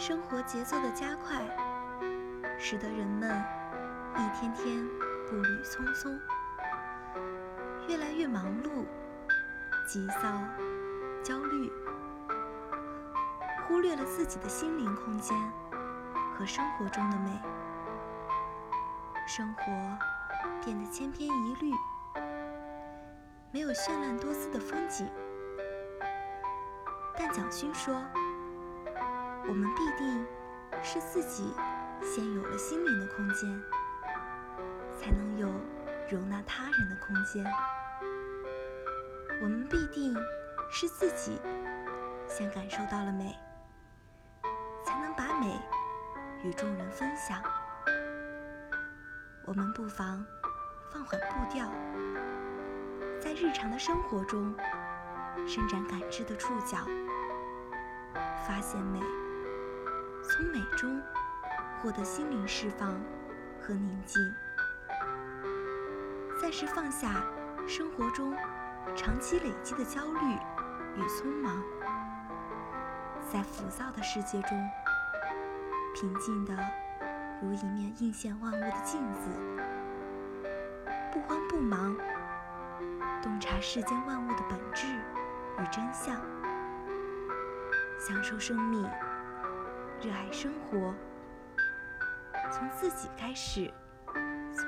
生活节奏的加快，使得人们一天天步履匆匆，越来越忙碌、急躁、焦虑，忽略了自己的心灵空间和生活中的美，生活变得千篇一律，没有绚烂多姿的风景。但蒋勋说。我们必定是自己先有了心灵的空间，才能有容纳他人的空间。我们必定是自己先感受到了美，才能把美与众人分享。我们不妨放缓步调，在日常的生活中伸展感知的触角，发现美。从美中获得心灵释放和宁静，暂时放下生活中长期累积的焦虑与匆忙，在浮躁的世界中，平静的如一面映现万物的镜子，不慌不忙，洞察世间万物的本质与真相，享受生命。热爱生活，从自己开始，从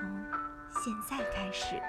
现在开始。